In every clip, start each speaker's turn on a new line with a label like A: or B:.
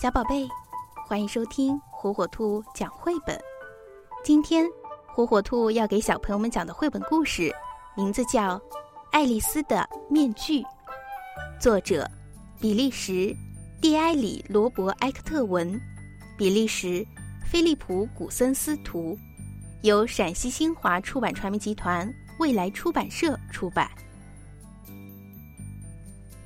A: 小宝贝，欢迎收听火火兔讲绘本。今天，火火兔要给小朋友们讲的绘本故事，名字叫《爱丽丝的面具》，作者比利时蒂埃里罗伯埃克特文，比利时菲利普古森斯图，由陕西新华出版传媒集团未来出版社出版。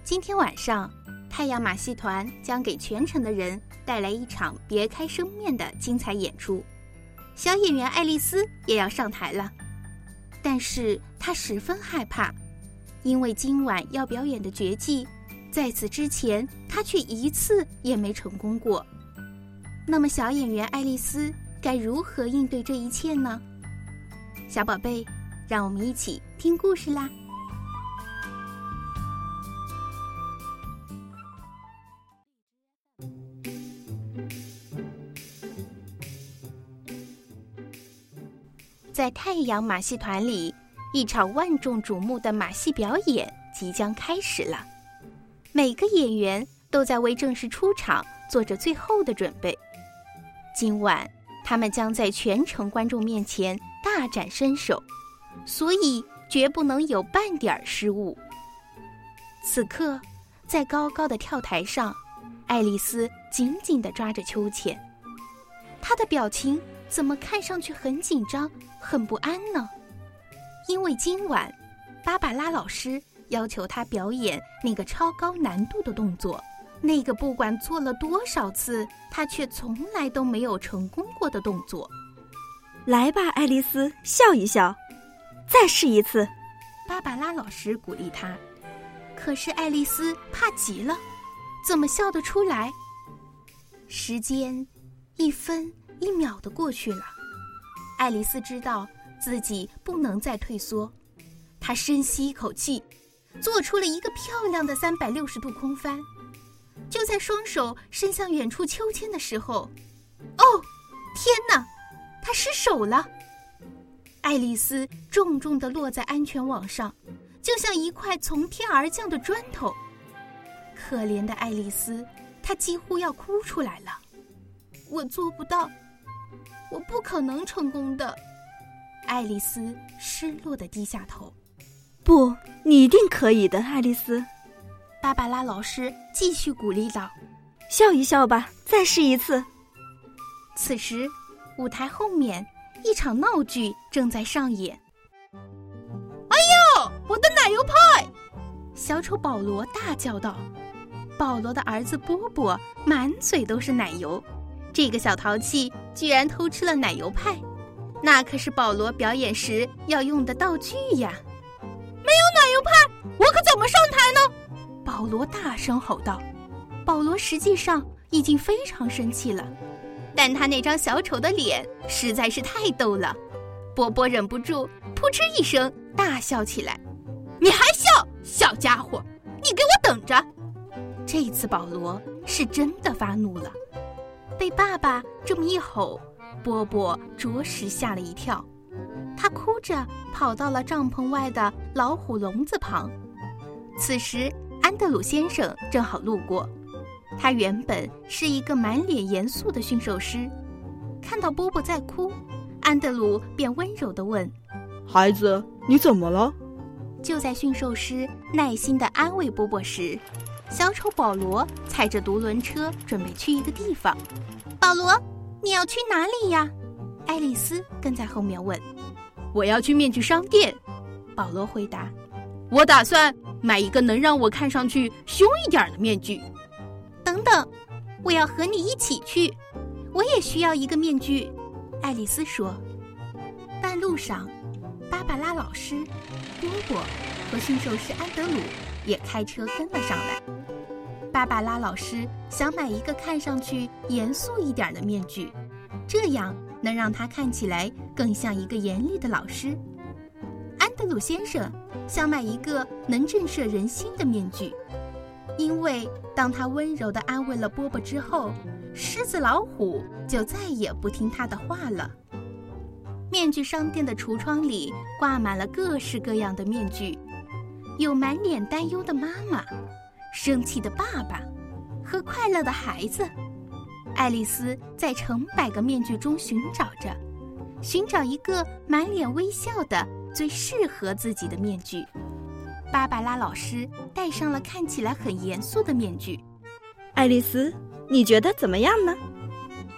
A: 今天晚上。太阳马戏团将给全城的人带来一场别开生面的精彩演出，小演员爱丽丝也要上台了，但是她十分害怕，因为今晚要表演的绝技，在此之前她却一次也没成功过。那么，小演员爱丽丝该如何应对这一切呢？小宝贝，让我们一起听故事啦！在太阳马戏团里，一场万众瞩目的马戏表演即将开始了。每个演员都在为正式出场做着最后的准备。今晚，他们将在全城观众面前大展身手，所以绝不能有半点失误。此刻，在高高的跳台上，爱丽丝紧紧地抓着秋千，她的表情。怎么看上去很紧张、很不安呢？因为今晚，芭芭拉老师要求他表演那个超高难度的动作，那个不管做了多少次，他却从来都没有成功过的动作。
B: 来吧，爱丽丝，笑一笑，再试一次。
A: 芭芭拉老师鼓励她，可是爱丽丝怕极了，怎么笑得出来？时间，一分。一秒的过去了，爱丽丝知道自己不能再退缩，她深吸一口气，做出了一个漂亮的三百六十度空翻。就在双手伸向远处秋千的时候，哦，天哪，她失手了！爱丽丝重重的落在安全网上，就像一块从天而降的砖头。可怜的爱丽丝，她几乎要哭出来了。我做不到。我不可能成功的，爱丽丝失落的低下头。
B: 不，你一定可以的，爱丽丝。
A: 芭芭拉老师继续鼓励道：“
B: 笑一笑吧，再试一次。”
A: 此时，舞台后面一场闹剧正在上演。
C: 哎呦，我的奶油派！
A: 小丑保罗大叫道。保罗的儿子波波满嘴都是奶油。这个小淘气居然偷吃了奶油派，那可是保罗表演时要用的道具呀！
C: 没有奶油派，我可怎么上台呢？
A: 保罗大声吼道。保罗实际上已经非常生气了，但他那张小丑的脸实在是太逗了。波波忍不住扑哧一声大笑起来。
C: 你还笑，小家伙！你给我等着！
A: 这次保罗是真的发怒了。被爸爸这么一吼，波波着实吓了一跳，他哭着跑到了帐篷外的老虎笼子旁。此时，安德鲁先生正好路过，他原本是一个满脸严肃的驯兽师，看到波波在哭，安德鲁便温柔地问：“
D: 孩子，你怎么了？”
A: 就在驯兽师耐心地安慰波波时，小丑保罗踩着独轮车准备去一个地方。保罗，你要去哪里呀？爱丽丝跟在后面问。
C: 我要去面具商店。
A: 保罗回答。
C: 我打算买一个能让我看上去凶一点的面具。
A: 等等，我要和你一起去。我也需要一个面具。爱丽丝说。半路上，芭芭拉老师、波波和驯兽师安德鲁。也开车跟了上来。芭芭拉老师想买一个看上去严肃一点的面具，这样能让他看起来更像一个严厉的老师。安德鲁先生想买一个能震慑人心的面具，因为当他温柔地安慰了波波之后，狮子老虎就再也不听他的话了。面具商店的橱窗里挂满了各式各样的面具。有满脸担忧的妈妈，生气的爸爸，和快乐的孩子。爱丽丝在成百个面具中寻找着，寻找一个满脸微笑的、最适合自己的面具。芭芭拉老师戴上了看起来很严肃的面具。
B: 爱丽丝，你觉得怎么样呢？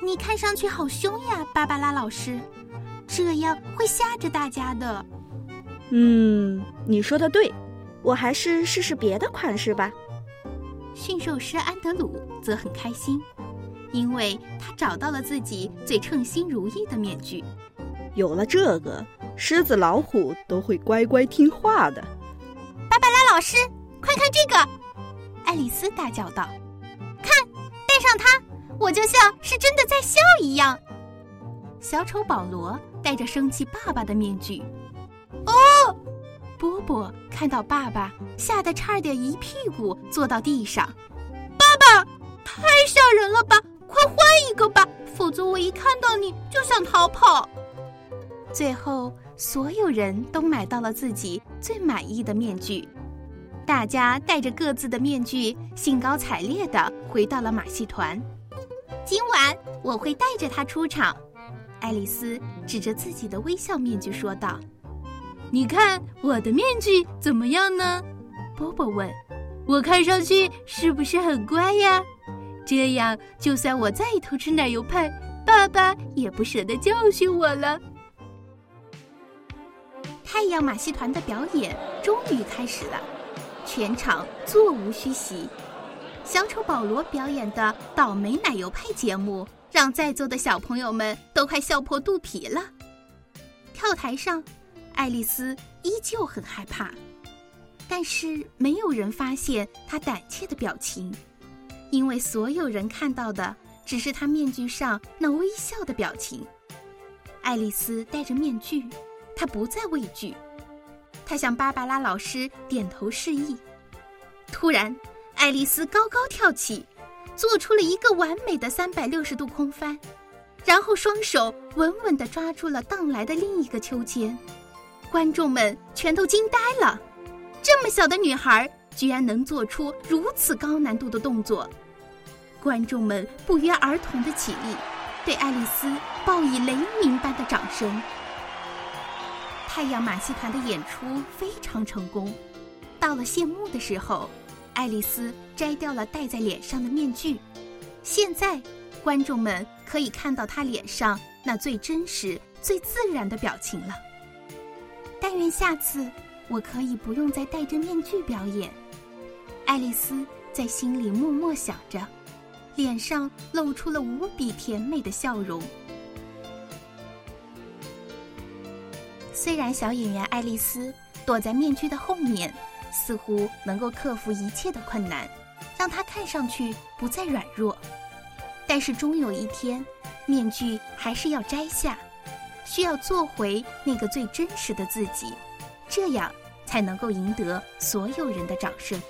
A: 你看上去好凶呀，芭芭拉老师，这样会吓着大家的。
B: 嗯，你说的对，我还是试试别的款式吧。
A: 驯兽师安德鲁则很开心，因为他找到了自己最称心如意的面具。
D: 有了这个，狮子、老虎都会乖乖听话的。
A: 芭芭拉老师，快看这个！爱丽丝大叫道：“看，戴上它，我就像是真的在笑一样。”小丑保罗戴着生气爸爸的面具。哦，波波看到爸爸，吓得差点一屁股坐到地上。爸爸，太吓人了吧！快换一个吧，否则我一看到你就想逃跑。最后，所有人都买到了自己最满意的面具，大家戴着各自的面具，兴高采烈地回到了马戏团。今晚我会带着它出场。爱丽丝指着自己的微笑面具说道。
C: 你看我的面具怎么样呢？波波问。我看上去是不是很乖呀？这样，就算我再偷吃奶油派，爸爸也不舍得教训我了。
A: 太阳马戏团的表演终于开始了，全场座无虚席。小丑保罗表演的倒霉奶油派节目，让在座的小朋友们都快笑破肚皮了。跳台上。爱丽丝依旧很害怕，但是没有人发现她胆怯的表情，因为所有人看到的只是她面具上那微笑的表情。爱丽丝戴着面具，她不再畏惧，她向芭芭拉老师点头示意。突然，爱丽丝高高跳起，做出了一个完美的三百六十度空翻，然后双手稳稳地抓住了荡来的另一个秋千。观众们全都惊呆了，这么小的女孩居然能做出如此高难度的动作。观众们不约而同的起立，对爱丽丝报以雷鸣般的掌声。太阳马戏团的演出非常成功。到了谢幕的时候，爱丽丝摘掉了戴在脸上的面具，现在观众们可以看到她脸上那最真实、最自然的表情了。但愿下次我可以不用再戴着面具表演。爱丽丝在心里默默想着，脸上露出了无比甜美的笑容。虽然小演员爱丽丝躲在面具的后面，似乎能够克服一切的困难，让她看上去不再软弱，但是终有一天，面具还是要摘下。需要做回那个最真实的自己，这样才能够赢得所有人的掌声。